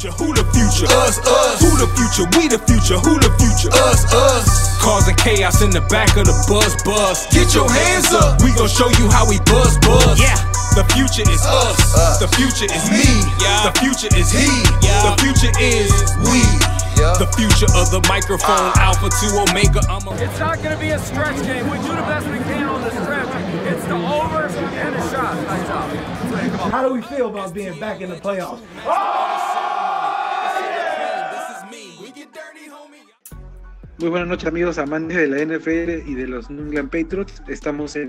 future? Who the future? Us, us. Who the future? We the future. Who the future? Us, us. Causing chaos in the back of the bus, bus. Get your hands up. We gon' show you how we buzz, buzz. Yeah. The future is us. The future is me. The future is he. The future is we. The future of the microphone, ah. Alpha to Omega. I'm a It's not going to be a stretch game. We do the best we can on the stretch. It's the overs and the shots. Nice job. How do we feel about being back in the playoffs? Oh! Muy buenas noches amigos amantes de la NFL y de los New England Patriots. Estamos en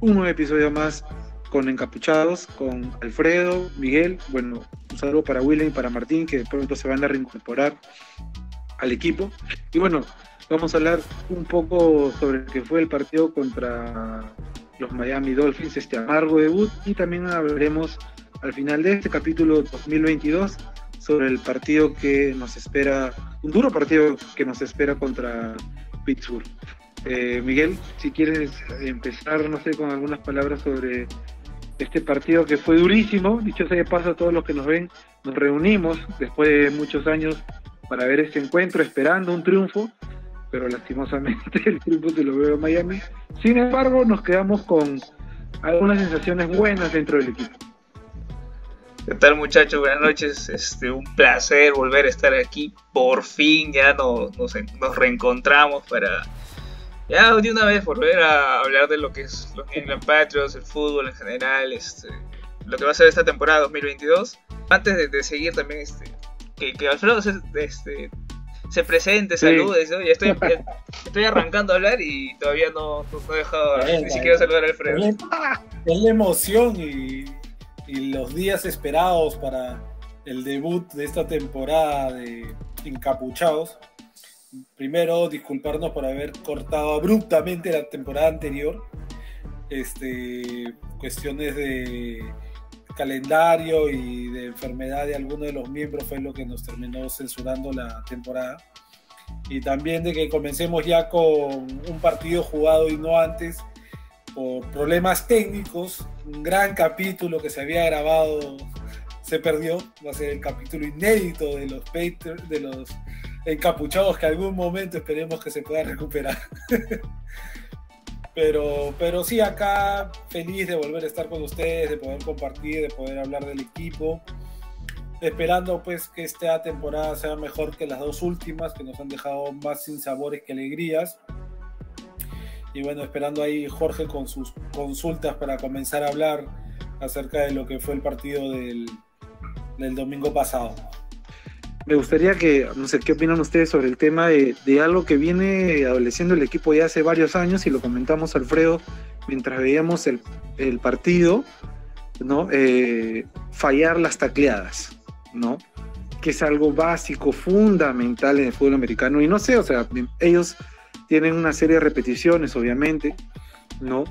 un nuevo episodio más con Encapuchados, con Alfredo, Miguel. Bueno, un saludo para William y para Martín que de pronto se van a reincorporar al equipo. Y bueno, vamos a hablar un poco sobre lo que fue el partido contra los Miami Dolphins, este amargo debut, y también hablaremos al final de este capítulo 2022 sobre el partido que nos espera, un duro partido que nos espera contra Pittsburgh. Eh, Miguel, si quieres empezar, no sé, con algunas palabras sobre este partido que fue durísimo, dicho sea de paso a todos los que nos ven, nos reunimos después de muchos años para ver este encuentro, esperando un triunfo, pero lastimosamente el triunfo se lo veo en Miami. Sin embargo, nos quedamos con algunas sensaciones buenas dentro del equipo. ¿Qué tal muchachos? Buenas noches. Este, un placer volver a estar aquí. Por fin ya no, nos, nos reencontramos para ya de una vez volver a hablar de lo que es los England Patriots, el fútbol en general, este, lo que va a ser esta temporada 2022. Antes de, de seguir también, este, que, que Alfredo se, este, se presente, Sí. saludes, ¿no? Ya estoy, ya estoy arrancando a hablar y todavía no, no, no he dejado bien, ni siquiera saludar a Alfredo. es la emoción y, y los días esperados para el debut de esta temporada de Encapuchados. Primero, disculparnos por haber cortado abruptamente la temporada anterior. Este, cuestiones de calendario y de enfermedad de alguno de los miembros fue lo que nos terminó censurando la temporada. Y también de que comencemos ya con un partido jugado y no antes por problemas técnicos. Un gran capítulo que se había grabado se perdió. Va a ser el capítulo inédito de los de los encapuchados que algún momento esperemos que se pueda recuperar. pero, pero sí, acá feliz de volver a estar con ustedes, de poder compartir, de poder hablar del equipo. Esperando pues que esta temporada sea mejor que las dos últimas, que nos han dejado más sin sabores que alegrías. Y bueno, esperando ahí Jorge con sus consultas para comenzar a hablar acerca de lo que fue el partido del, del domingo pasado. Me gustaría que, no sé, ¿qué opinan ustedes sobre el tema de, de algo que viene adoleciendo el equipo ya hace varios años y lo comentamos Alfredo mientras veíamos el, el partido, ¿no? Eh, fallar las tacleadas, ¿no? Que es algo básico, fundamental en el fútbol americano. Y no sé, o sea, ellos tienen una serie de repeticiones, obviamente, ¿no?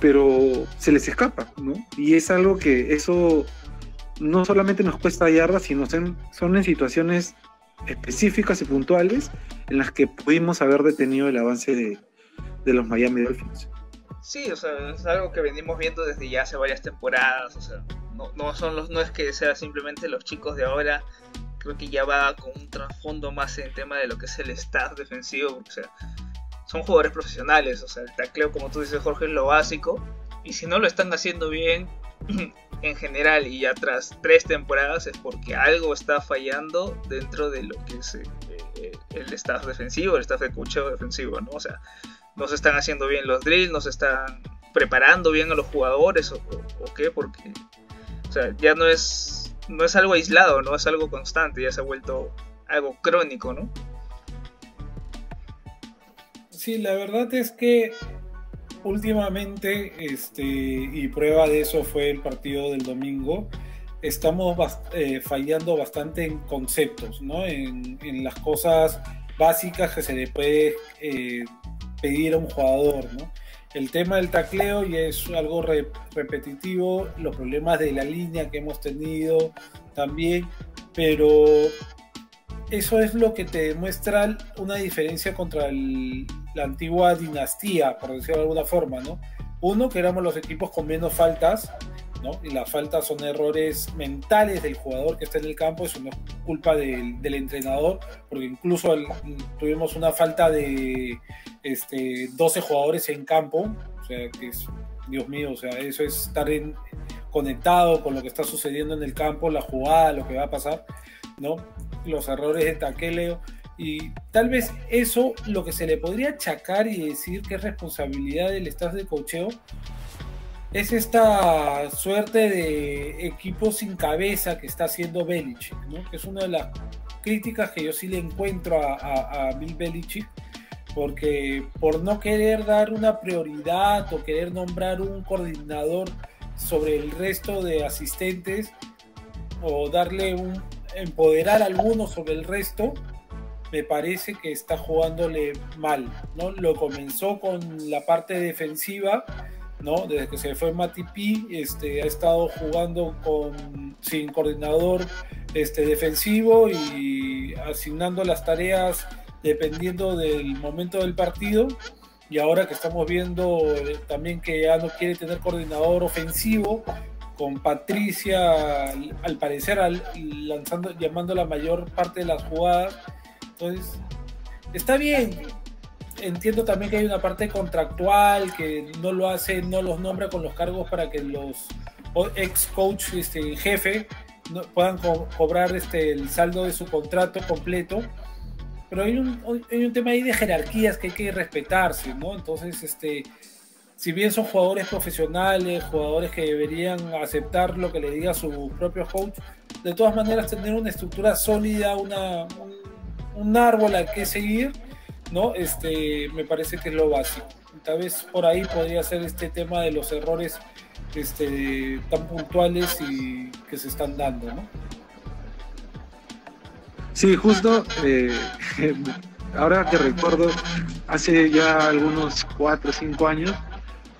Pero se les escapa, ¿no? Y es algo que eso no solamente nos cuesta yardas, sino son, son en situaciones específicas y puntuales en las que pudimos haber detenido el avance de, de los Miami Dolphins. Sí, o sea, es algo que venimos viendo desde ya hace varias temporadas, o sea, no, no son los, no es que sea simplemente los chicos de ahora, creo que ya va con un trasfondo más en el tema de lo que es el staff defensivo, o sea, son jugadores profesionales, o sea, el tacleo, como tú dices, Jorge, es lo básico, y si no lo están haciendo bien, en general, y ya tras tres temporadas, es porque algo está fallando dentro de lo que es eh, eh, el staff defensivo, el staff de cocheo defensivo, ¿no? O sea, no se están haciendo bien los drills, no se están preparando bien a los jugadores o, o- o qué, porque o sea, ya no es no es algo aislado, no es algo constante, ya se ha vuelto algo crónico, ¿no? Sí, la verdad es que últimamente, este, y prueba de eso fue el partido del domingo, estamos eh, fallando bastante en conceptos, ¿no? En, las cosas básicas que se le puede eh, pedir a un jugador, ¿no? El tema del tacleo ya es algo re- repetitivo, los problemas de la línea que hemos tenido también, pero eso es lo que te demuestra una diferencia contra el- la antigua dinastía, por decirlo de alguna forma, ¿no? Uno, que éramos los equipos con menos faltas, ¿no? Y las faltas son errores mentales del jugador que está en el campo, eso no es culpa del, del entrenador, porque incluso el- tuvimos una falta de este, 12 jugadores en campo, o sea, que es, Dios mío, o sea, eso es estar en- conectado con lo que está sucediendo en el campo, la jugada, lo que va a pasar, ¿no? Los errores de taqueleo. Y tal vez eso, lo que se le podría achacar y decir que es responsabilidad del staff de cocheo, es esta suerte de equipo sin cabeza que está haciendo Belichick, ¿no? Que es una de las críticas que yo sí le encuentro a, a- Bill Belichick, porque por no querer dar una prioridad o querer nombrar un coordinador sobre el resto de asistentes o darle un empoderar a algunos sobre el resto, me parece que está jugándole mal, ¿no? Lo comenzó con la parte defensiva, ¿no? Desde que se fue Mati P, este, ha estado jugando con, sin coordinador este, defensivo y asignando las tareas dependiendo del momento del partido. Y ahora que estamos viendo eh, también que ya no quiere tener coordinador ofensivo, con Patricia al parecer al- lanzando, llamando la mayor parte de las jugadas. Entonces, está bien, entiendo también que hay una parte contractual que no lo hace, no los nombra con los cargos para que los ex coach este, jefe no- puedan co- cobrar este, el saldo de su contrato completo. Pero hay un, hay un tema ahí de jerarquías que hay que respetarse, ¿no? Entonces, este, si bien son jugadores profesionales, jugadores que deberían aceptar lo que le diga su propio coach, de todas maneras tener una estructura sólida, una, un, un árbol al que seguir, ¿no? Este, me parece que es lo básico. Tal vez por ahí podría ser este tema de los errores este, tan puntuales y que se están dando, ¿no? Sí, justo, eh, ahora que recuerdo, hace ya algunos 4 o 5 años,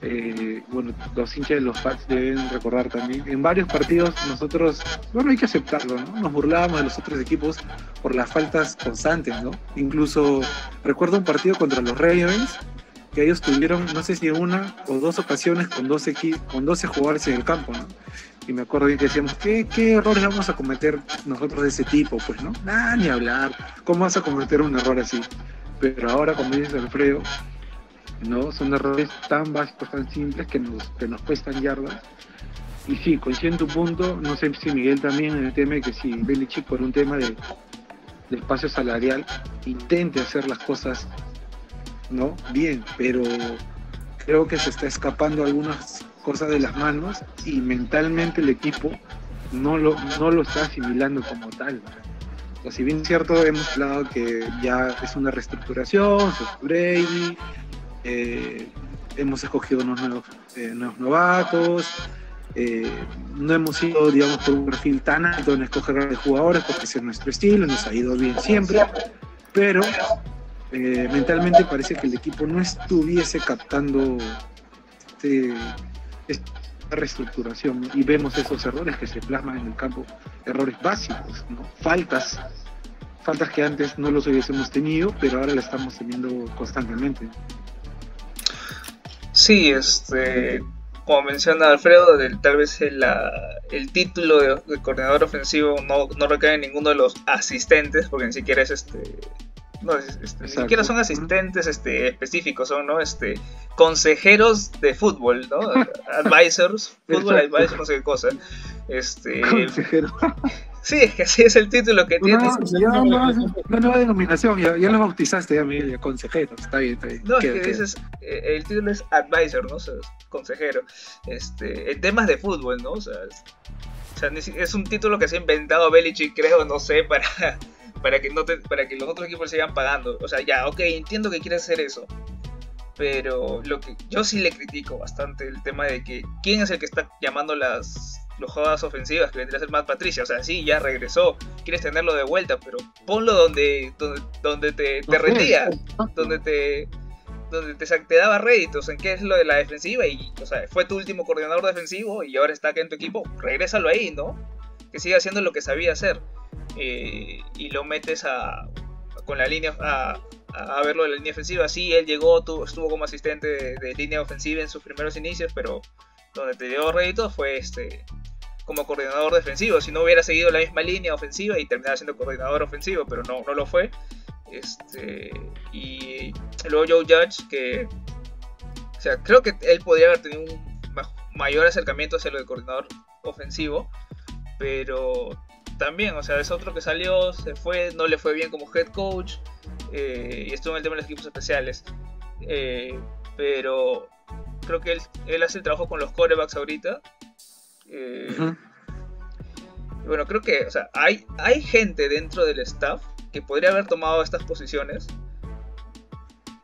eh, bueno, los hinchas de los Pats deben recordar también, en varios partidos nosotros, bueno, hay que aceptarlo, ¿no? Nos burlábamos de los otros equipos por las faltas constantes, ¿no? Incluso recuerdo un partido contra los Ravens, que ellos tuvieron, no sé si una o dos ocasiones con 12, equi- con 12 jugadores en el campo, ¿no? Y me acuerdo bien que decíamos, ¿qué, ¿qué errores vamos a cometer nosotros de ese tipo? Pues, ¿no? Nada, ni hablar. ¿Cómo vas a cometer un error así? Pero ahora, como dice Alfredo, ¿no? Son errores tan básicos, tan simples que nos, que nos cuestan yardas. Y sí, coincido en tu punto, no sé si Miguel también en el tema de que si Belichick por un tema de, de espacio salarial intente hacer las cosas, ¿no? Bien, pero creo que se está escapando algunas cosas de las manos y mentalmente el equipo no lo, no lo está asimilando como tal. O si bien es cierto, hemos hablado que ya es una reestructuración, se Brady, eh, hemos escogido unos nuevos, eh, novatos, eh, no hemos ido, digamos, por un perfil tan alto en escoger grandes jugadores porque ese es nuestro estilo, nos ha ido bien siempre, pero mentalmente parece que el equipo no estuviese captando este, esta reestructuración y vemos esos errores que se plasman en el campo, errores básicos, faltas, faltas que antes no los hubiésemos tenido, pero ahora las estamos teniendo constantemente. Sí, este, como menciona Alfredo, del- tal vez el, el título de, de coordinador ofensivo no, no recae en ninguno de los asistentes, porque ni siquiera es este. No, es- este, ni siquiera son asistentes este, específicos, son ¿no? este, consejeros de fútbol, ¿no? Advisors, fútbol advisors, no sé qué cosa. Este, Consejero. sí, es que así es el título que tiene. No, ya, no, una nueva denominación, ya, ya lo bautizaste, ya, Miguel, ya, consejero, está bien, está bien. No, es que dices, eh, el título es advisor, ¿no? O sea, es consejero. Este, en temas de fútbol, ¿no? O sea, es, o sea, es un título que se ha inventado Belichick, creo, no sé, para, para que no te- para que los otros equipos sigan pagando. O sea, ya, ok, entiendo que quieres hacer eso. Pero lo que yo sí le critico bastante el tema de que quién es el que está llamando las los jugadas ofensivas que vendría a ser Matt Patricia. O sea, sí, ya regresó, quieres tenerlo de vuelta, pero ponlo donde, donde, donde te, te rendía donde te donde te, te daba réditos en qué es lo de la defensiva. Y o sea fue tu último coordinador defensivo y ahora está acá en tu equipo. Regrésalo ahí no que siga haciendo lo que sabía hacer. Eh, y lo metes a con la línea a, a verlo de la línea ofensiva. Sí él llegó tuvo- estuvo como asistente de, de línea ofensiva en sus primeros inicios pero donde te dio réditos fue este como coordinador defensivo. Si no hubiera seguido la misma línea ofensiva y terminaba siendo coordinador ofensivo, pero no, no lo fue. Este, y luego Joe Judge, que o sea, creo que él podría haber tenido un mayor acercamiento hacia lo de coordinador ofensivo, pero también, o sea, es otro que salió, se fue, no le fue bien como head coach eh, y estuvo en el tema de los equipos especiales. Eh, pero creo que él, hace el trabajo con los corebacks ahorita. Eh, bueno, creo que o sea, hay, hay gente dentro del staff que podría haber tomado estas posiciones.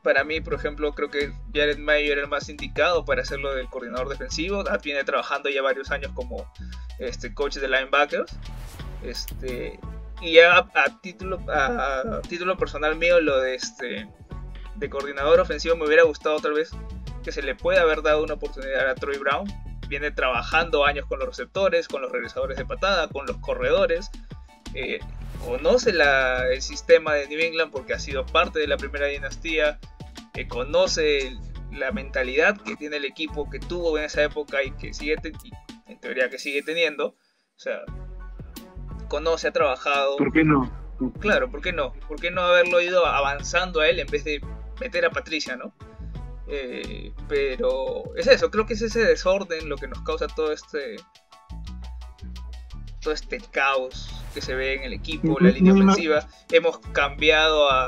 Para mí, por ejemplo, creo que Jared Mayer era el más indicado para hacerlo del coordinador defensivo. Ah, viene trabajando ya varios años como este, coach de linebackers. Este, y ya a, título, a, título personal mío, lo de este de coordinador ofensivo me hubiera gustado otra vez que se le pueda haber dado una oportunidad a Troy Brown. Viene trabajando años con los receptores, con los regresadores de patada, con los corredores. Eh, conoce la, el sistema de New England porque ha sido parte de la primera dinastía. Eh, conoce la mentalidad que tiene el equipo que tuvo en esa época y que sigue, en teoría que sigue teniendo. O sea, conoce, ha trabajado. ¿Por qué no? Claro, ¿por qué no? ¿Por qué no haberlo ido avanzando a él en vez de meter a Patricia, no? Eh, pero es eso, creo que es ese desorden lo que nos causa todo este todo este caos que se ve en el equipo, la línea ofensiva. Hemos cambiado a,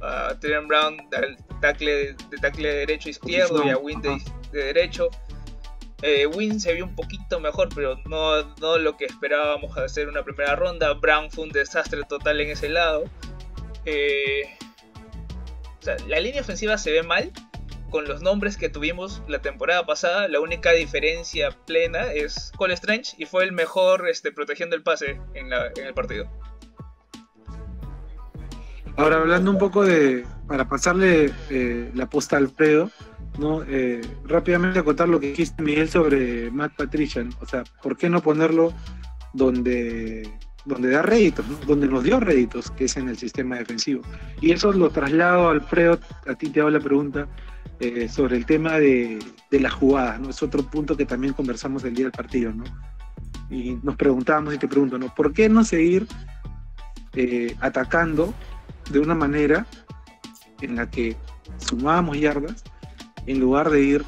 a Brown de tackle, de tackle derecho a izquierdo y a Win de, derecho. Eh, Win se vio un poquito mejor, pero no, no lo que esperábamos hacer una primera ronda. Brown fue un desastre total en ese lado. Eh, la línea ofensiva se ve mal con los nombres que tuvimos la temporada pasada. La única diferencia plena es Cole Strange y fue el mejor este, protegiendo el pase en, el partido. Ahora hablando un poco de, para pasarle eh, la posta a Alfredo, ¿no? Eh, rápidamente acotar lo que dijiste Miguel sobre Matt Patrician, o sea, ¿por qué no ponerlo donde donde da réditos, donde nos dio réditos, que es en el sistema defensivo. Y eso lo traslado, Alfredo, a ti te hago la pregunta eh, sobre el tema de, de las jugadas, ¿no? Es otro punto que también conversamos el día del partido, ¿no? Y nos preguntábamos y te pregunto, ¿no? ¿Por qué no seguir eh, atacando de una manera en la que sumábamos yardas en lugar de ir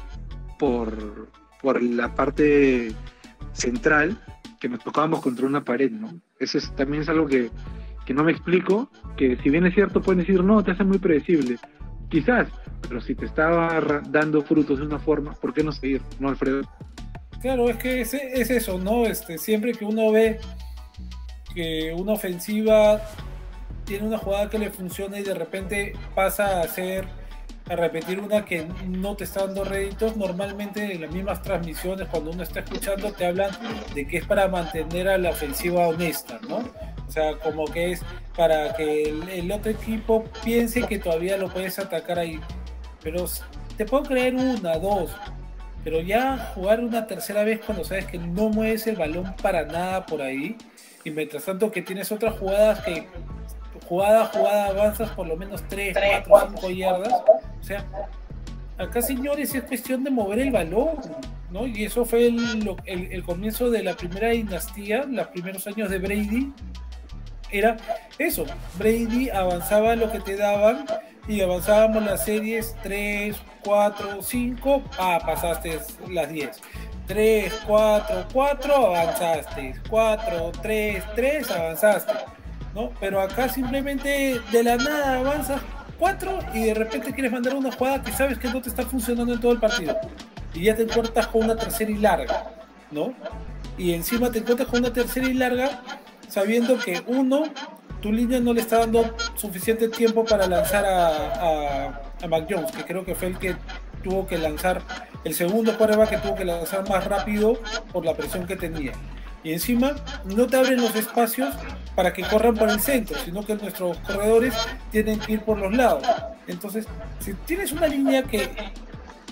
por, por la parte central que nos tocábamos contra una pared, ¿no? Eso también es algo que, no me explico, que si bien es cierto pueden decir, no, te hace muy predecible. Quizás, pero si te estaba dando frutos de una forma, ¿por qué no seguir? ¿No, Alfredo? Claro, es que es, es eso, ¿no? Este, siempre que uno ve que una ofensiva tiene una jugada que le funciona y de repente pasa a ser a repetir una que no te está dando réditos, normalmente en las mismas transmisiones, cuando uno está escuchando, te hablan de que es para mantener a la ofensiva honesta, ¿no? O sea, como que es para que el, otro equipo piense que todavía lo puedes atacar ahí. Pero te puedo creer una, dos, pero ya jugar una tercera vez cuando sabes que no mueves el balón para nada por ahí, y mientras tanto que tienes otras jugadas que jugada jugada avanzas por lo menos 3, 4, 5 yardas. O sea, acá señores es cuestión de mover el balón, ¿no? Y eso fue el, el, comienzo de la primera dinastía, los primeros años de Brady. Era eso, Brady avanzaba lo que te daban y avanzábamos las series 3, 4, 5, ah, pasaste las 10. 3, 4, 4, avanzaste. 4, 3, 3, avanzaste. ¿no? Pero acá simplemente de la nada avanzas cuatro y de repente quieres mandar una jugada que sabes que no te está funcionando en todo el partido. Y ya te encuentras con una tercera y larga, ¿no? Y encima te encuentras con una tercera y larga sabiendo que uno, tu línea no le está dando suficiente tiempo para lanzar a, a, a Mac Jones, que creo que fue el que tuvo que lanzar, el segundo quarterback que tuvo que lanzar más rápido por la presión que tenía. Y encima no te abren los espacios para que corran por el centro, sino que nuestros corredores tienen que ir por los lados. Entonces, si tienes una línea que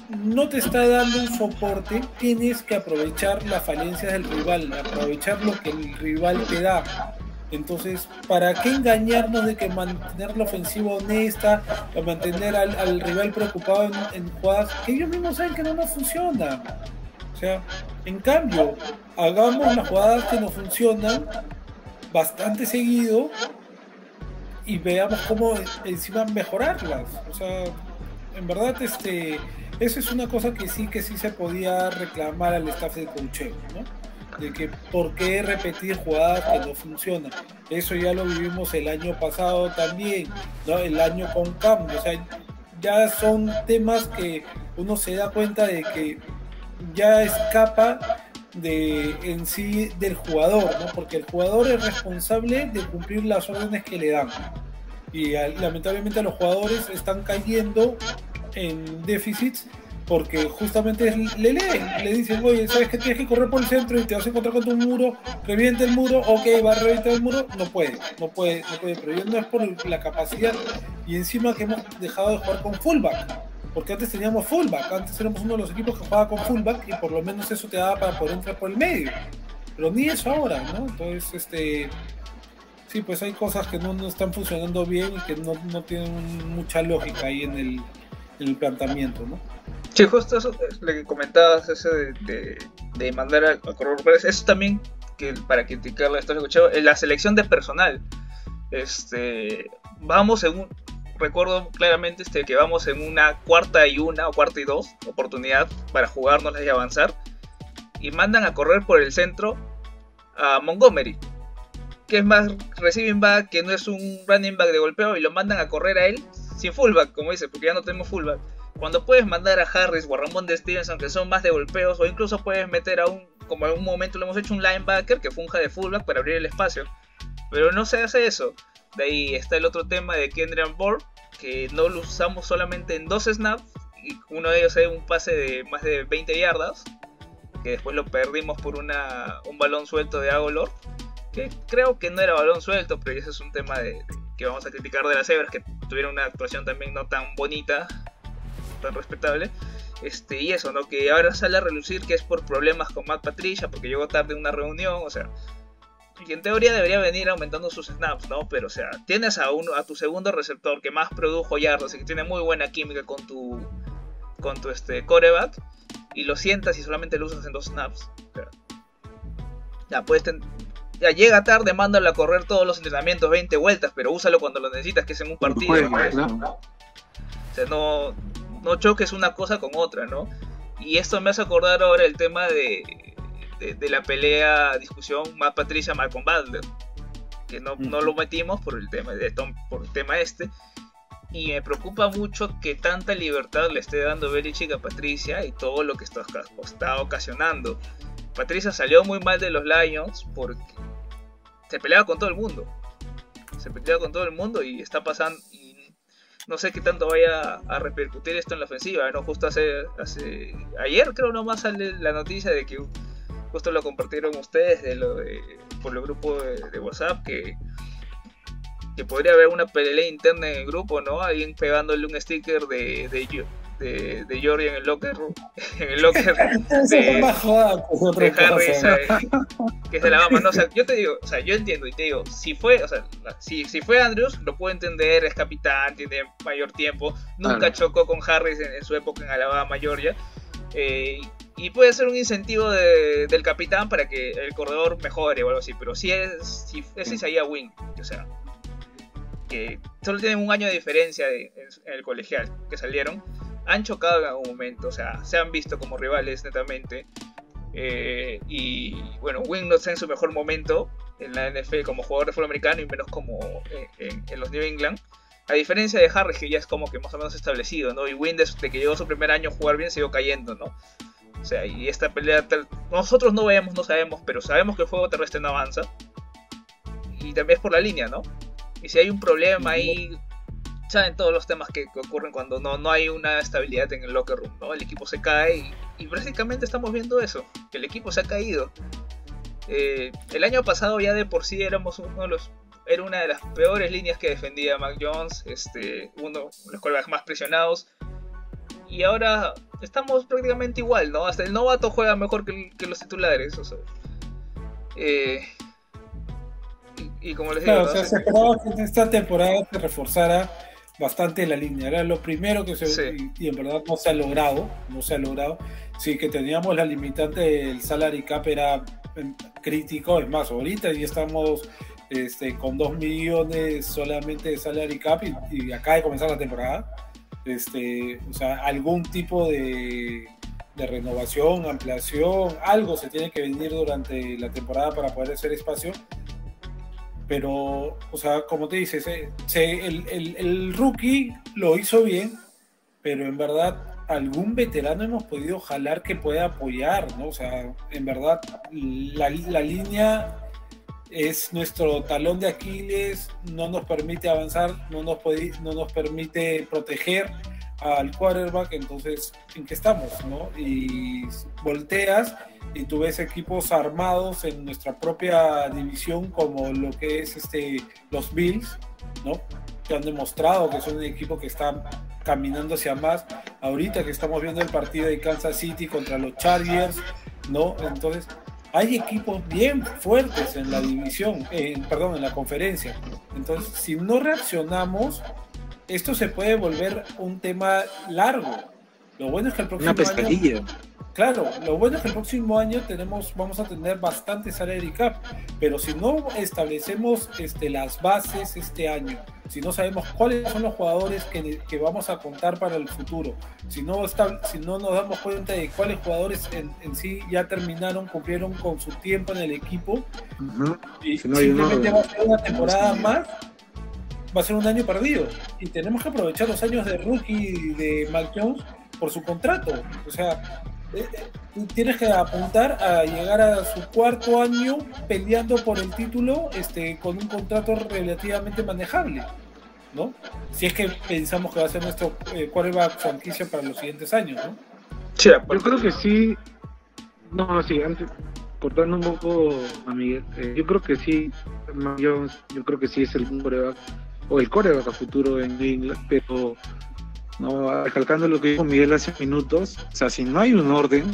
no te está dando un soporte, tienes que aprovechar las falencias del rival, aprovechar lo que el rival te da. Entonces, ¿para qué engañarnos de que mantener la ofensiva honesta, mantener al, rival preocupado en, jugadas que ellos mismos saben que no nos funcionan? O sea, en cambio, hagamos las jugadas que nos funcionan bastante seguido y veamos cómo encima mejorarlas. O sea, en verdad, este, eso es una cosa que sí que sí se podía reclamar al staff de coaching, ¿no? De que por qué repetir jugadas que no funcionan. Eso ya lo vivimos el año pasado también, ¿no? El año con cambio. O sea, ya son temas que uno se da cuenta de que ya escapa de en sí del jugador, ¿no? Porque el jugador es responsable de cumplir las órdenes que le dan. Y lamentablemente los jugadores están cayendo en déficits porque justamente le leen, le dicen, oye, ¿sabes que tienes que correr por el centro y te vas a encontrar con tu muro? Revienta el muro, ok, va a reventar el muro, no puede, no puede, no puede, pero yo no es por la capacidad y encima que hemos dejado de jugar con fullback, porque antes teníamos fullback, antes éramos uno de los equipos que jugaba con fullback y por lo menos eso te daba para poder entrar por el medio, pero ni eso ahora, ¿no? Entonces, este... Sí, pues hay cosas que no, están funcionando bien y que no, no tienen mucha lógica ahí en el, el ¿no? Sí, justo eso lo que comentabas, ese de, mandar a, correr eso también, que para criticarla, esto escuchado, la selección de personal. Este, vamos en un, recuerdo claramente este, que vamos en una cuarta y una o cuarta y dos oportunidad para jugárnosla y avanzar, y mandan a correr por el centro a Montgomery, que es más receiving back, que no es un running back de golpeo, y lo mandan a correr a él sin fullback, como dice, porque ya no tenemos fullback cuando puedes mandar a Harris o a Ramón de Stevenson, que son más de golpeos, o incluso puedes meter a un, como en un momento lo hemos hecho, un linebacker que funja de fullback para abrir el espacio. Pero no se hace eso. De ahí está el otro tema de Kendrick Board, que no lo usamos solamente en dos snaps, y uno de ellos es un pase de más de 20 yardas, que después lo perdimos por una, un balón suelto de Agolor, que creo que no era balón suelto, pero ese es un tema de, que vamos a criticar de las Zebras, que tuvieron una actuación también no tan bonita tan respetable. Este, y eso, ¿no? Que ahora sale a relucir que es por problemas con Matt Patricia, porque llegó tarde en una reunión, o sea. Y en teoría debería venir aumentando sus snaps, ¿no? Pero, o sea, tienes a, uno, a tu segundo receptor que más produjo yardas y que tiene muy buena química con tu, con tu este, coreback, y lo sientas y solamente lo usas en dos snaps. ya, puedes ya llega tarde, mándalo a correr todos los entrenamientos 20 vueltas, pero úsalo cuando lo necesitas, que es en un partido. O sea, no, no choques una cosa con otra, ¿no? Y esto me hace acordar ahora el tema de, de, la pelea, discusión más Patricia Malcolm Butler, que no, no, lo metimos por el tema de Tom, por el tema este. Y me preocupa mucho que tanta libertad le esté dando Belichick a Patricia y todo lo que está, está ocasionando. Patricia salió muy mal de los Lions porque se peleaba con todo el mundo. Se peleaba con todo el mundo y está pasando no sé qué tanto vaya a repercutir esto en la ofensiva, ¿no? Justo hace, hace ayer creo nomás sale la noticia de que justo lo compartieron ustedes de lo por el grupo de, WhatsApp que, que podría haber una pelea interna en el grupo, ¿no? Alguien pegándole un sticker de, de, de, de Jordi en el locker en el locker de, de Harry que es de la Bama no, o sea, yo te digo o sea yo entiendo y te digo si fue o sea si, si fue Andrews lo puedo entender es capitán tiene mayor tiempo nunca chocó con Harris en, su época en Alabama Georgia eh, y puede ser un incentivo de, del capitán para que el corredor mejore o algo así pero si es si es Isaiah Wing o sea que solo tienen un año de diferencia en, el colegial que salieron han chocado en algún momento, o sea, se han visto como rivales netamente. Eh, y bueno, Wing no está en su mejor momento en la NFL como jugador de fútbol americano y menos como eh, en, los New England. A diferencia de Harris, que ya es como que más o menos establecido, ¿no? Y Wing desde que llegó su primer año a jugar bien, siguió cayendo, ¿no? O sea, y esta pelea, nosotros no vemos, no sabemos, pero sabemos que el juego terrestre no avanza. Y también es por la línea, ¿no? Y si hay un problema ahí saben todos los temas que, ocurren cuando no, no hay una estabilidad en el locker room, ¿no? El equipo se cae y, básicamente estamos viendo eso, que el equipo se ha caído. Eh, el año pasado ya de por sí éramos uno de los era una de las peores líneas que defendía Mac Jones, este, uno de los quarterbacks más presionados. Y ahora estamos prácticamente igual, ¿no? Hasta el novato juega mejor que, los titulares. O sea, eh, y, como les digo, se esperaba que esta temporada se reforzara bastante la línea. Era lo primero que se Sí. y, y en verdad no se ha logrado, no se ha logrado. Sí que teníamos la limitante del salary cap era em, crítico, es más, ahorita ya estamos este, con 2 millones solamente de salary cap y, y acaba de comenzar la temporada. Este, o sea, algún tipo de, de renovación, ampliación, algo se tiene que venir durante la temporada para poder hacer espacio. Pero, o sea, como te dices, se- el, el- el rookie lo hizo bien, pero en verdad algún veterano hemos podido jalar que pueda apoyar, ¿no? O sea, en verdad la, la línea es nuestro talón de Aquiles, no nos permite avanzar, no nos, puede- no nos permite proteger al quarterback, entonces, ¿en qué estamos? ¿no? Y volteas y tú ves equipos armados en nuestra propia división como lo que es este, los Bills, ¿no? que han demostrado que son un equipo que está caminando hacia más. Ahorita que estamos viendo el partido de Kansas City contra los Chargers, ¿no? Entonces, hay equipos bien fuertes en la división, perdón, en la conferencia. Entonces, si no reaccionamos, esto se puede volver un tema largo. Lo bueno es que el próximo Una año pescadilla. Claro, lo bueno es que el próximo año tenemos, vamos a tener bastante salary cap, pero si no establecemos este, las bases este año, si no sabemos cuáles son los jugadores que, que vamos a contar para el futuro, si no, estab- si no nos damos cuenta de cuáles jugadores en, en sí ya terminaron, cumplieron con su tiempo en el equipo, y Si no simplemente va a ser una temporada más, va a ser un año perdido. Y tenemos que aprovechar los años de rookie de Mac Jones por su contrato. O sea, eh, eh, tú tienes que apuntar a llegar a su cuarto año peleando por el título este, con un contrato relativamente manejable. ¿no? Si es que pensamos que va a ser nuestro eh, quarterback franquicia para los siguientes años, ¿no? Sí, Yo creo que sí. No, sí, antes, cortando un poco a Miguel, eh, yo creo que sí, Jones, yo creo que sí es el coreback, o el coreback a futuro en New England, pero no, recalcando lo que dijo Miguel hace minutos, o sea, si no hay un orden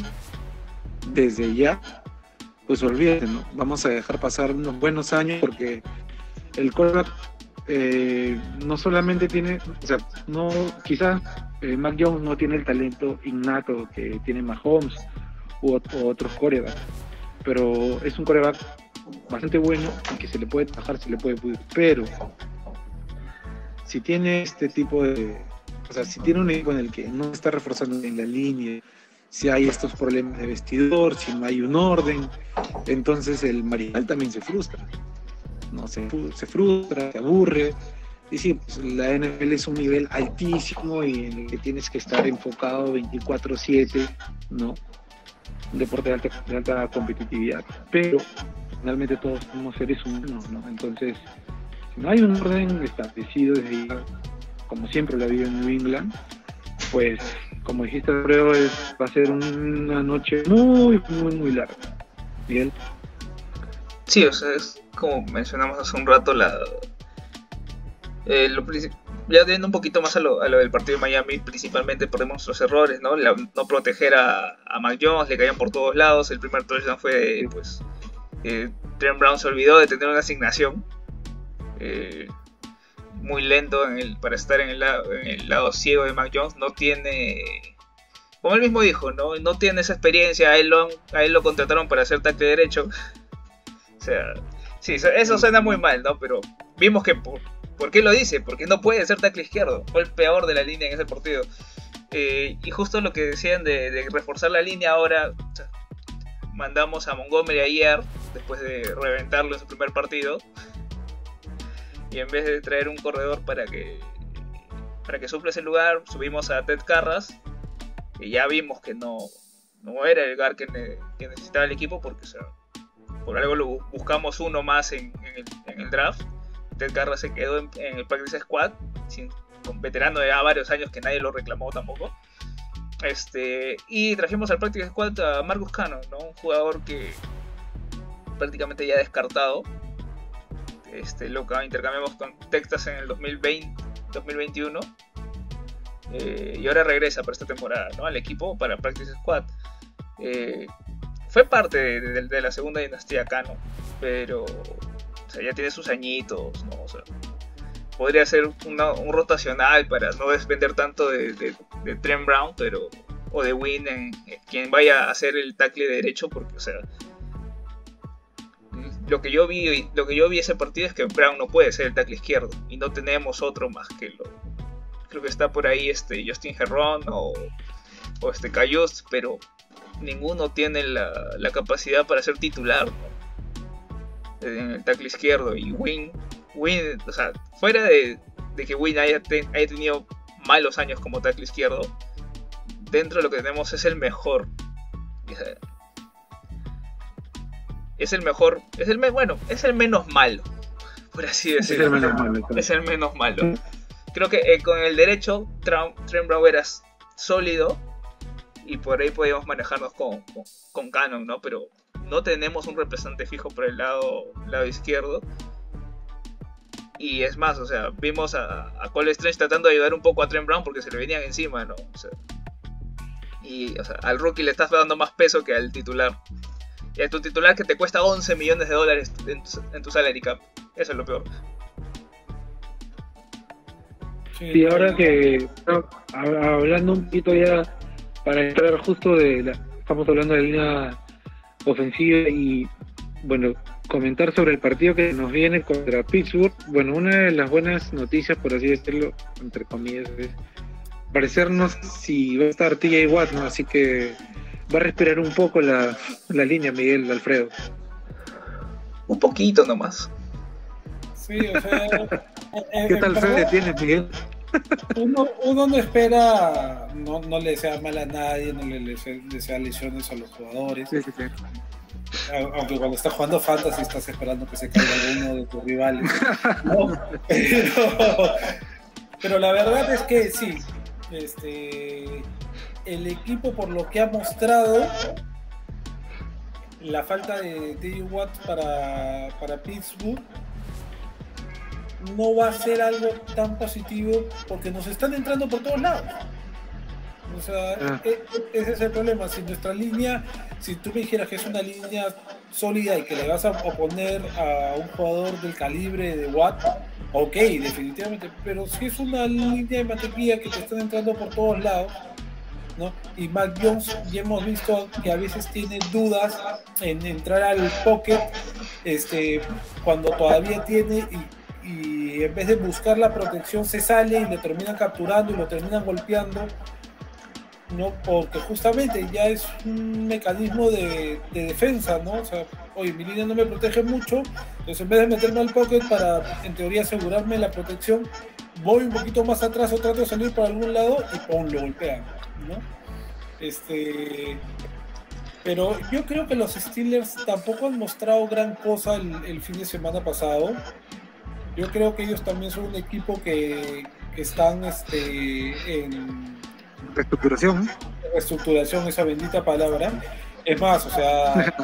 desde ya, pues olvídate, ¿no? Vamos a dejar pasar unos buenos años porque el coreback eh, no solamente tiene, o sea, no, quizás eh, Mac Jones no tiene el talento innato que tiene Mahomes u, u otros corebacks, pero es un coreback bastante bueno y que se le puede trabajar, se le puede pero si tiene este tipo de, o sea, si tiene un equipo en el que no está reforzando en la línea, si hay estos problemas de vestidor, si no hay un orden, entonces el mariscal también se frustra. No se, se frustra, se aburre. Y sí, pues, la NFL es un nivel altísimo y en el que tienes que estar enfocado 24/7, ¿no? Un deporte de alta, de alta competitividad. Pero finalmente todos somos seres humanos, ¿no? Entonces, no hay un orden establecido desde como siempre lo ha habido en New England, pues como dijiste, Alfredo, es, va a ser una noche muy, muy, muy larga. Miguel. Sí, o sea, es como mencionamos hace un rato, la eh, ya yendo un poquito más a lo, a lo del partido de Miami, principalmente por nuestros errores, ¿no? No proteger a, a Mac Jones, le caían por todos lados. El primer touchdown fue, pues, eh, Trent Brown se olvidó de tener una asignación. Eh, muy lento para estar en el, lado, en el lado ciego de Mac Jones. No tiene, como él mismo dijo, no, no tiene esa experiencia. A él, lo, contrataron para hacer tackle derecho. O sea, sí, eso- suena muy mal, ¿no? Pero vimos que por, ¿por qué lo dice? Porque no puede ser tackle izquierdo. Fue el peor de la línea en ese partido. Eh, y justo lo que decían de, reforzar la línea ahora, mandamos a Montgomery ayer, después de reventarlo en su primer partido. Y en vez de traer un corredor para que para que suple ese lugar, subimos a Ted Carras. Y ya vimos que no, no era el lugar que, ne- que necesitaba el equipo porque por algo lo bu- buscamos uno más en, el, draft. Ted Carras se quedó en, el Practice Squad, sin, con veterano de ya varios años que nadie lo reclamó tampoco. Este, y trajimos al Practice Squad a Marcus Cannon, ¿no? un jugador que prácticamente ya descartado. Este, lo que intercambiamos con Texas en el 2020, 2021. Eh, y ahora regresa para esta temporada ¿no? al equipo para Practice Squad. Eh, fue parte de, la segunda dinastía Cano, pero ya tiene sus añitos, ¿no? O podría ser una- un rotacional para no depender tanto de, de, Trent Brown, pero o de Win, en, en quien vaya a hacer el tackle derecho, porque, o sea, lo que yo vi, lo que yo vi ese partido es que Brown no puede ser el tackle izquierdo y no tenemos otro más que lo, creo que está por ahí este Justin Herron o, o este Cayos, pero ninguno tiene la, capacidad para ser titular en el tackle izquierdo y Win, Win, o sea, fuera de, que Win haya, haya tenido malos años como tackle izquierdo, dentro de lo que tenemos es el mejor. Es el mejor, es el me- bueno, es el menos malo, por así Es decirlo. el menos malo, claro. Es el menos malo. Creo que eh, con el derecho, Trump, Trent Brown era sólido y por ahí podíamos manejarnos con, con, con Canon, ¿no? Pero no tenemos un representante fijo por el lado, lado izquierdo. Y es más, o sea, vimos a, a Cole Strange tratando de ayudar un poco a Trent Brown porque se le venían encima, ¿no? O sea, y o sea, al rookie le estás dando más peso que al titular. Y tu titular que te cuesta 11 millones de dólares en tu, en tu salary cap. Eso es lo peor. Y ahora que no, hablando un poquito ya para entrar justo de la, estamos hablando de la línea ofensiva y bueno comentar sobre el partido que nos viene contra Pittsburgh bueno una de las buenas noticias por así decirlo entre comillas es parecernos si va a estar TJ Watt ¿no? así que va a respirar un poco la, la línea Miguel Alfredo Un poquito nomás. Sí, o sea, ¿qué tal fe le tienes Miguel? uno, uno no espera, no, no le desea mal a nadie, no le desea, desea lesiones a los jugadores. Sí, sí, sí. Aunque cuando estás jugando Fantasy estás esperando que se caiga alguno de tus rivales. ¿no? Pero, pero la verdad es que sí, este, el equipo por lo que ha mostrado, la falta de TJ Watt para, para Pittsburgh no va a ser algo tan positivo porque nos están entrando por todos lados. O sea, Ah. e- e- ese es el problema. Si nuestra línea, si tú me dijeras que es una línea sólida y que le vas a oponer a un jugador del calibre de Watt, ok, definitivamente. Pero si es una línea de mantequilla que te están entrando por todos lados, Y Mac Jones ya hemos visto que a veces tiene dudas en entrar al pocket este, cuando todavía tiene y, en vez de buscar la protección se sale y lo terminan capturando y lo terminan golpeando. No, porque justamente ya es un mecanismo de, de defensa, ¿no? O sea, oye, mi línea no me protege mucho, entonces en vez de meterme al pocket para, en teoría, asegurarme la protección, voy un poquito más atrás o trato de salir por algún lado y ¡pum! lo golpean, ¿no? Este, pero yo creo que los Steelers tampoco han mostrado gran cosa el, el fin de semana pasado. Yo creo que ellos también son un equipo que, que están este, en reestructuración reestructuración, esa bendita palabra. Es más, o sea,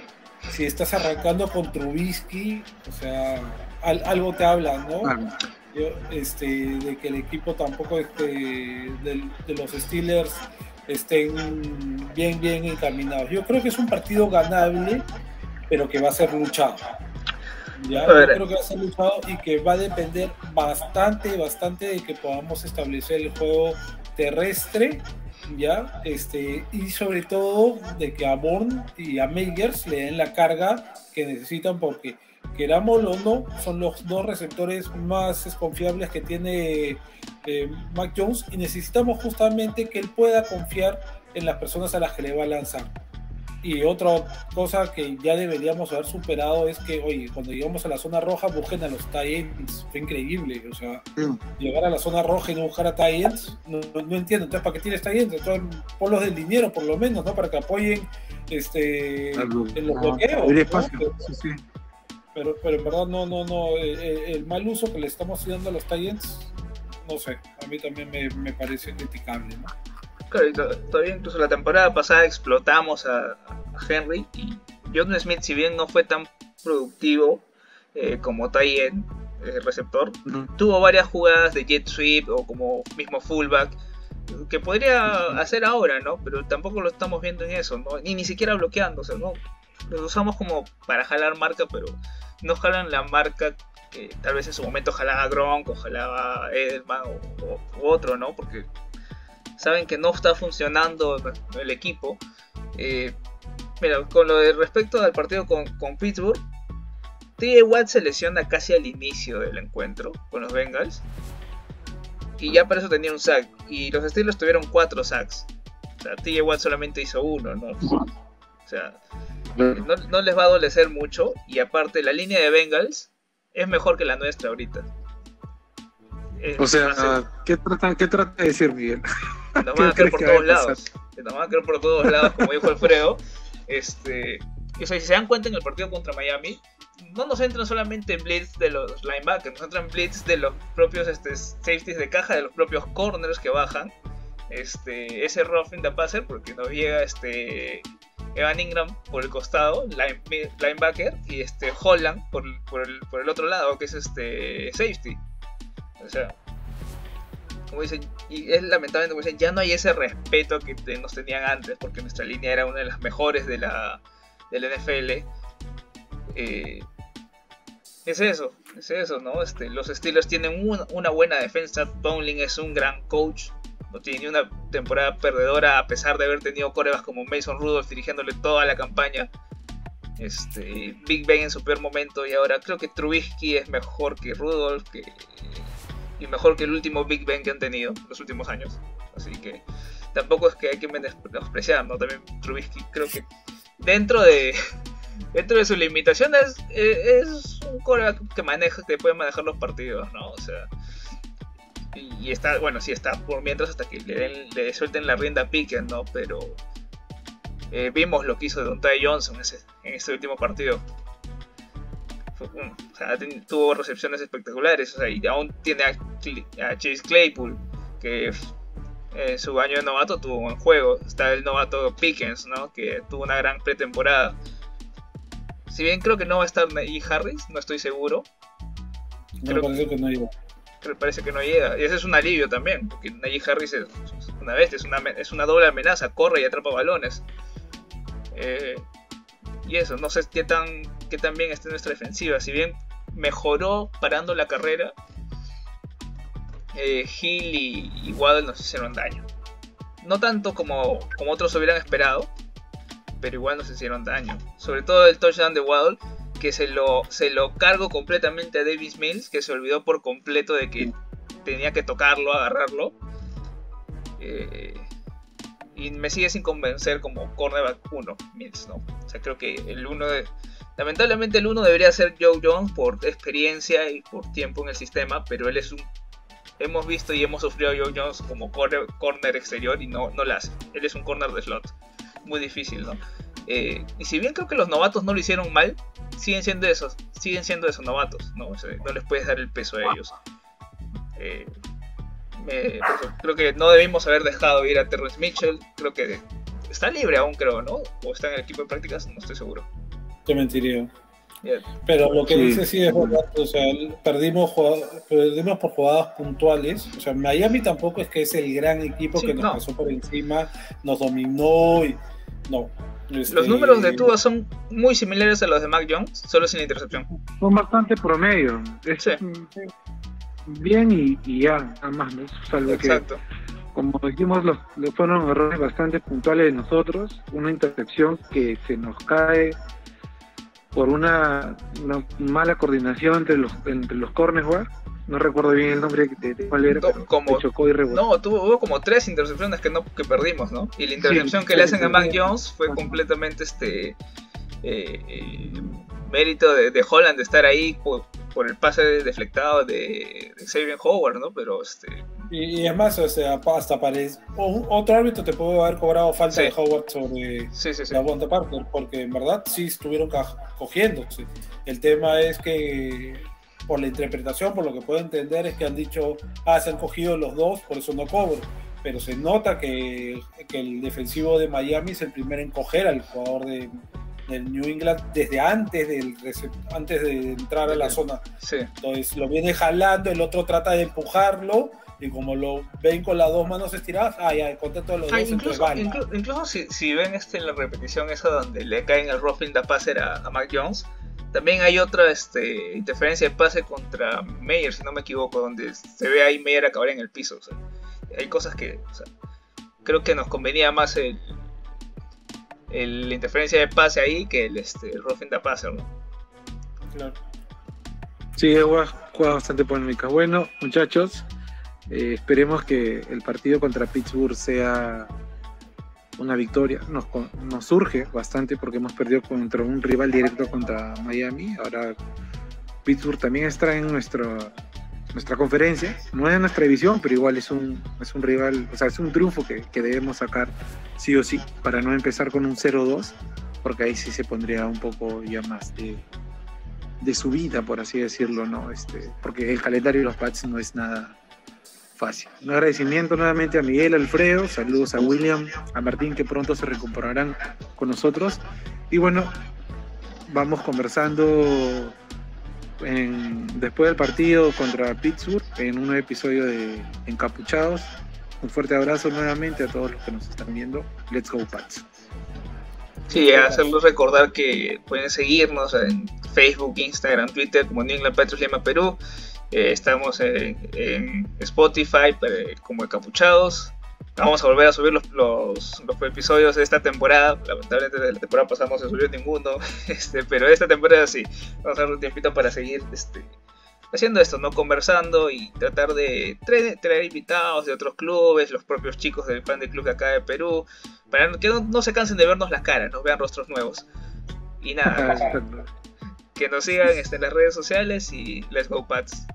si estás arrancando con Trubisky, o sea, al- algo te habla, ¿no? Yo, este, de que el equipo tampoco este, del- de, los Steelers estén bien, bien encaminados. Yo creo que es un partido ganable, pero que va a ser luchado. ¿ya? Yo creo que va a ser luchado y que va a depender bastante, bastante de que podamos establecer el juego terrestre, ¿ya? Este, y sobre todo de que a Bourne y a Meyers le den la carga que necesitan porque querámoslo o no, son los dos receptores más confiables que tiene eh, Mac Jones y necesitamos justamente que él pueda confiar en las personas a las que le va a lanzar. Y otra cosa que ya deberíamos haber superado es que, oye, cuando llegamos a la zona roja, busquen a los Titans. Fue increíble. O sea, mm. llegar a la zona roja y no buscar a Titans, no, no, no entiendo. Entonces, ¿para qué tienes Titans? Entonces, ponlos del dinero, por lo menos, ¿no? Para que apoyen este, en los bloqueos. ¿no? Sí, sí. Pero, pero en verdad, no, no, no. El, el mal uso que le estamos dando a los Titans, no sé. A mí también me, me parece criticable, ¿no? Claro, y to- todavía incluso la temporada pasada explotamos a, a Henry y John Smith, si bien no fue tan productivo eh, como Tyen, el receptor, Ujú. tuvo varias jugadas de jet sweep o como mismo fullback que podría hacer ahora, ¿no? Pero tampoco lo estamos viendo en eso, ¿no? Ni, ni siquiera bloqueando, o sea, ¿no? Los usamos como para jalar marca, pero no jalan la marca que tal vez en su momento jalaba Gronk o jalaba Edelman o, otro, ¿no? Porque saben que no está funcionando el equipo. Eh, mira, con lo de respecto al partido con, con Pittsburgh, TJ Watt se lesiona casi al inicio del encuentro con los Bengals. Y ya para eso tenía un sack. Y los Steelers tuvieron cuatro sacks. O sea, TJ Watt solamente hizo uno, ¿no? O sea, no, les va a adolecer mucho. Y aparte, la línea de Bengals es mejor que la nuestra ahorita. o sea, ¿qué trata, ¿qué trata de decir Miguel? Nos van a caer por todos lados. Nos van a caer por todos lados, como dijo Alfredo. Este, o sea, si se dan cuenta en el partido contra Miami, no nos entran solamente en blitz de los linebackers, nos entran blitz de los propios este, safeties de caja, de los propios corners que bajan. Este, ese roughing the passer, porque nos llega este Evan Ingram por el costado, linebacker, y este Holland por, por, el, otro lado, que es este safety. O sea, como dicen, y es lamentable como dicen, ya no hay ese respeto que nos tenían antes, porque nuestra línea era una de las mejores de la, del NFL. Eh, es eso, es eso, ¿no? Este, los Steelers tienen una, buena defensa. Tomlin es un gran coach. No tiene ni una temporada perdedora a pesar de haber tenido corebas como Mason Rudolph dirigiéndole toda la campaña. Este, Big Ben en su peor momento y ahora creo que Trubisky es mejor que Rudolph y mejor que el último Big Ben que han tenido los últimos años. Así que tampoco es que hay que menospreciar, ¿no? También Trubisky creo que dentro de dentro de sus limitaciones eh, es un core que maneja que puede manejar los partidos no o sea y, está bueno sí está por mientras hasta que le, le suelten la rienda a Pickens no pero eh, vimos lo que hizo Dontai Johnson en ese último partido o sea, tuvo recepciones espectaculares o sea, y aún tiene a, a Chase Claypool que en su año de novato tuvo un buen juego. Está el novato Pickens, ¿no? Que tuvo una gran pretemporada. Si bien creo que no va a estar Najee Harris, no estoy seguro. Creo parece que no parece que no llega. Y ese es un alivio también, porque Najee Harris es una bestia, es una, es una doble amenaza, corre y atrapa balones. Eh, y eso, no sé qué tan, qué tan bien está nuestra defensiva. Si bien mejoró parando la carrera, eh, Hill y, Waddle nos hicieron daño. No tanto como, como otros hubieran esperado, pero igual nos hicieron daño. Sobre todo el touchdown de Waddle, que se lo, se lo cargo completamente a Davis Mills, que se olvidó por completo de que tenía que tocarlo, agarrarlo. Eh, y me sigue sin convencer como cornerback 1, Mills, ¿no? O sea, creo que el 1 de... Lamentablemente el 1 debería ser Joe Jones por experiencia y por tiempo en el sistema, pero él es un hemos visto y hemos sufrido a Joe Jones como corner, exterior y no, no lo hace. Él es un corner de slot. Muy difícil, ¿no? Eh, y si bien creo que los novatos no lo hicieron mal, siguen siendo esos, siguen siendo esos novatos, ¿no? no les puedes dar el peso a ellos. Eh, creo que no debimos haber dejado ir a Terrence Mitchell. Creo que está libre aún, creo, ¿no? O está en el equipo de prácticas, no estoy seguro. Te mentiría. Pero lo que dice sí es verdad, o sea, perdimos, perdimos por jugadas puntuales. O sea, Miami tampoco es que es el gran equipo que nos pasó por encima, nos dominó y. No. Este, los números de Tua son muy similares a los de Mac Jones, solo sin intercepción. Son bastante promedio. Es bien y, ya, nada más, ¿no? Exacto. como dijimos, los, fueron errores bastante puntuales de nosotros. Una intercepción que se nos cae por una, mala coordinación entre los entre los corners, no recuerdo bien el nombre de, cuál era, como, chocó y rebotó. No, tuvo, hubo como tres intercepciones que no que perdimos, ¿no? Y la intercepción que le hacen a Mac Jones fue completamente este eh, eh, mérito de, de, Holland de estar ahí por, por el pase deflectado de, de Xavier Howard, ¿no? Pero este. Y, es más, o sea, hasta parece. Otro árbitro te puede haber cobrado falta de Howard sobre sí, sí, la Bonta Parker, porque en verdad sí estuvieron cogiéndose. El tema es que, por la interpretación, por lo que puedo entender, es que han dicho, ah, se han cogido los dos, por eso no cobro. Pero se nota que, que el defensivo de Miami es el primero en coger al jugador de, del New England desde antes del antes de entrar a la zona. Entonces lo viene jalando, el otro trata de empujarlo y como lo ven con las dos manos estiradas, ah, ya, contento de los ah, dos. Incluso, incluso si, si, ven este, la repetición esa donde le caen el roughing de passer a, a Mac Jones, También hay otra este, interferencia de pase contra Meyer, si no me equivoco, donde se ve ahí Meyer acabar en el piso. hay cosas que creo que nos convenía más el, la interferencia de pase ahí que el, este, el roughing the passer. ¿no? Claro. Sí, es bastante polémica. Bueno, muchachos, eh, esperemos que el partido contra Pittsburgh sea una victoria. Nos, nos surge bastante porque hemos perdido contra un rival directo contra Miami. Ahora Pittsburgh también está en nuestro, nuestra conferencia. No es nuestra división, pero igual es un, es un rival, o sea, es un triunfo que, que debemos sacar sí o sí para no empezar con un 0-2, porque ahí sí se pondría un poco ya más de, de subida, por así decirlo, ¿no? Este, porque el calendario de los Pats no es nada fácil. Un agradecimiento nuevamente a Miguel Alfredo, saludos a William, a Martín que pronto se recuperarán con nosotros. Y bueno, vamos conversando después del partido contra Pittsburgh en un episodio de Encapuchados. Un fuerte abrazo nuevamente a todos los que nos están viendo. Let's go Pats. Sí, hacerlos recordar que pueden seguirnos en Facebook, Instagram, Twitter como New England Patriots Lima Perú eh, estamos en, Spotify como Encapuchados. Vamos a volver a subir los, los, episodios de esta temporada. Lamentablemente de la temporada pasada no se subió ninguno. Este, pero esta temporada sí. Vamos a dar un tiempito para seguir este, haciendo esto, ¿no? Conversando y tratar de traer, invitados de otros clubes, los propios chicos del fan de club de acá de Perú, para que no, se cansen de vernos las caras, nos vean rostros nuevos. Y nada, que nos sigan en las redes sociales y let's go Pats.